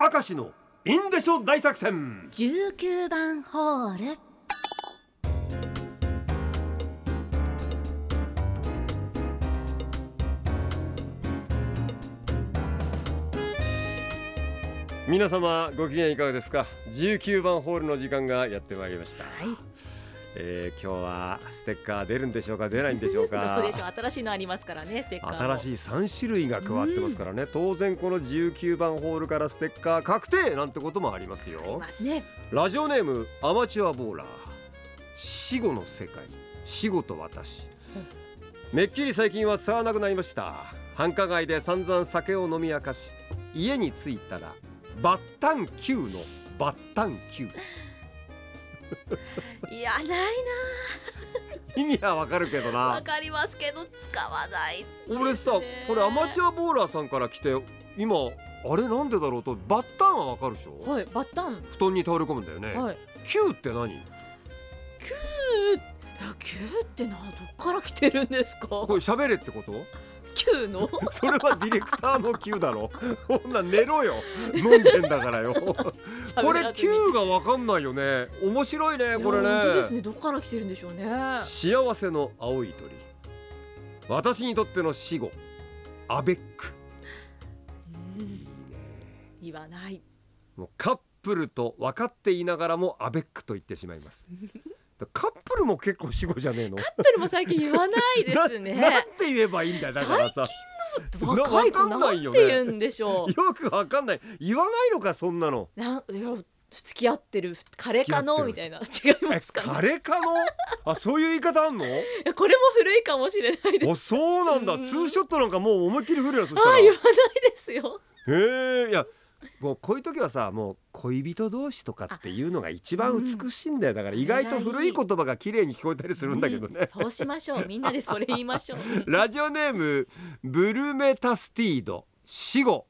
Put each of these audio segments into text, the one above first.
明石のインデショ大作戦。19番ホール。皆様ご機嫌いかがですか？19番ホールの時間がやってまいりました、はいえー、今日はステッカー出るんでしょうか出ないんでしょうか。新しいのありますからねステッカーも。新しい3種類が加わってますからね、当然この19番ホールからステッカー確定なんてこともありますありよますね。ラジオネームアマチュアボーラー。死後の世界。死後と私。めっきり最近は吸わなくなりました。繁華街で散々酒を飲み明かし家に着いたらバッタン級のバッタン級 いやない意味はわかるけどな。なわかりますけど使わない俺さこれアマチュアボーラーさんから来て今あれなんでだろうとバッタンはわかるでしょ、はいバッタン。布団に倒れ込むんだよね、はい。級って何？野球ってなどっから来てるんですか？これ喋れってこと？球の？それはディレクターの級だろ。こんなん寝ろよ。飲んでんだからよ。これ級がわかんないよね。面白いねこれいや本当ですね。ねどっから来てるんでしょうね。幸せの青い鳥。私にとっての死後。アベック。うんいいね言わない。もうカップルと分かっていながらもアベックと言ってしまいます。カップルも結構死後じゃねえの？カップルも最近言わないですね。な なんて言えばいいんだよだからさ。若い子わかんなんて言うんでしょう。よくわかんない。言わないのかそんなの。なんいや付き合ってる彼かの？み付たいな。違いえますかね。彼かの？あそういう言い方あんの？いやこれも古いかもしれないです。あそうなんだ。うん。ツーショットなんかもう思いっきり振るよそしたら。あ言わないですよ。へえいやもうこういう時はさもう恋人同士とかっていうのが一番美しいんだよ。だから意外と古い言葉が綺麗に聞こえたりするんだけどうんね、そうしましょう。みんなでそれ言いましょう。ラジオネームブルメタスティード死後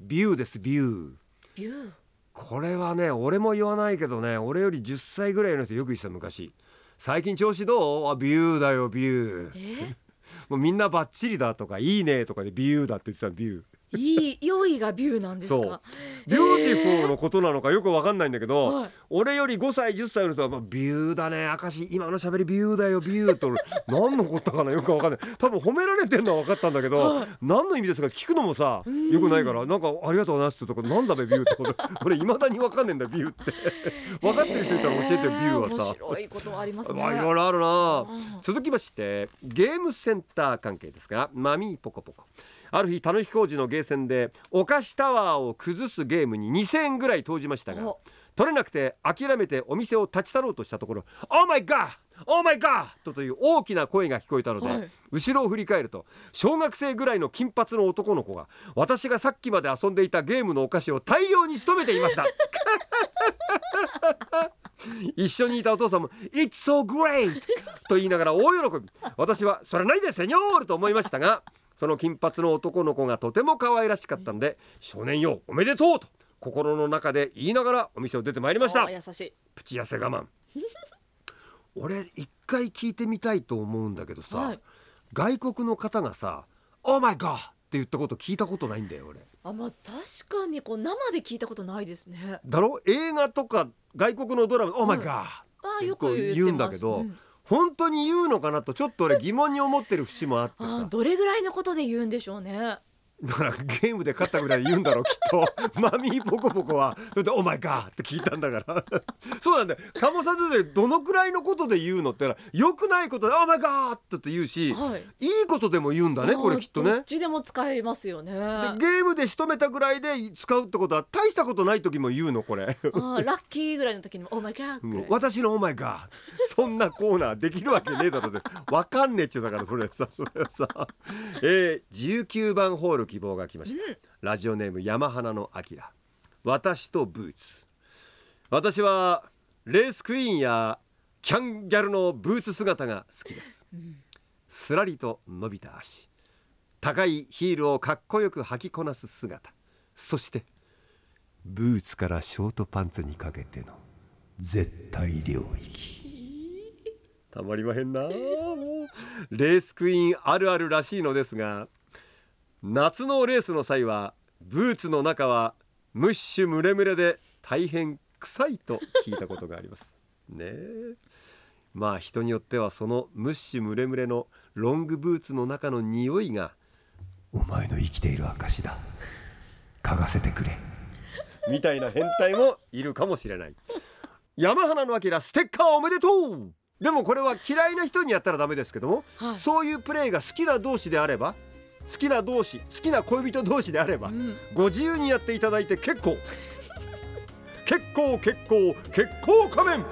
ビューですビュー。ビュー。これはね俺も言わないけどね。俺より10歳ぐらいの人よく言ってた昔。最近調子どう？あビューだよビュー。え？もうみんなバッチリだとかいいねとかでビューだって言ってたビューいい良いがビューなんですか？そう。ビューティフルのことなのかよくわかんないんだけど、はい。俺より5歳10歳の人は、まあ、ビューだね明石今の喋りビューだよビューと何のことかなよくわかんない。多分褒められてるのは分かったんだけど、はい。何の意味ですか？聞くのもさんよくないからなんかありがとうございますってとこなんだべビューってこと？俺いまだに分かんねえんだよビューって。分かってる人いたら教えてよビューはさ。面白いことありますね。まあいろいろあるな。うん。続きましてゲームセンター関係ですがマミーポコポコある日楽し工事のゲーセンでお菓子タワーを崩すゲームに2000円ぐらい投じましたがお取れなくて諦めてお店を立ち去ろうとしたところ「オーマイガーオーマイガー!」という大きな声が聞こえたので、はい後ろを振り返ると小学生ぐらいの金髪の男の子が私がさっきまで遊んでいたゲームのお菓子を大量に仕留めていました 一緒にいたお父さんも「It's so great!」と言いながら大喜び私は「それないでセニョール!」と思いましたがその金髪の男の子がとても可愛らしかったので「少年よおめでとう!」と心の中で言いながらお店を出てまいりました。あ優しい。プチ痩せ我慢。俺一回聞いてみたいと思うんだけどさ、はい。外国の方がさ「オーマイガー!」って言ったこと聞いたことないんだよ俺。あまあ確かにこう生で聞いたことないですね。だろ？映画とか外国のドラマ「オーマイガー!」ってます。言うんだけどうん本当に言うのかなとちょっと俺疑問に思ってる節もあってあさどれぐらいのことで言うんでしょうね。だからゲームで勝ったぐらい言うんだろうきっと マミーポコポコはそれで「オーマイガー!」って聞いたんだから そうなんだよ鴨さんでどのくらいのことで言うのってよくないことで「オーマイガー!」って言うしはいいいことでも言うんだねこれきっとねどっ。ちでも使えますよねでゲームで仕留めたぐらいで使うってことは大したことない時も言うのこれ。ラッキーぐらいの時にも「オーマイガー」ぐらい私の「オーマイガー」そんなコーナーできるわけねえだろでわかんねえっちゅうだからそれさそれはさ、えー、19番ホール希望が来ました、ラジオネーム山花のあきら私とブーツ。私はレースクイーンやキャンギャルのブーツ姿が好きです、すらりと伸びた足。高いヒールをかっこよく履きこなす姿。そしてブーツからショートパンツにかけての絶対領域。たまりまへんなもう。レースクイーンあるあるらしいのですが夏のレースの際はブーツの中はムッシュムレムレで大変臭いと聞いたことがあります。ねえ。まあ人によってはそのムッシュムレムレのロングブーツの中の匂いがお前の生きている証だ。嗅がせてくれ。みたいな変態もいるかもしれない。山花のあきらステッカーおめでとう。でもこれは嫌いな人にやったらダメですけども、はい。そういうプレーが好きな同士であれば好きな同士好きな恋人同士であれば、うん。ご自由にやっていただいて結構。結構結構結構仮面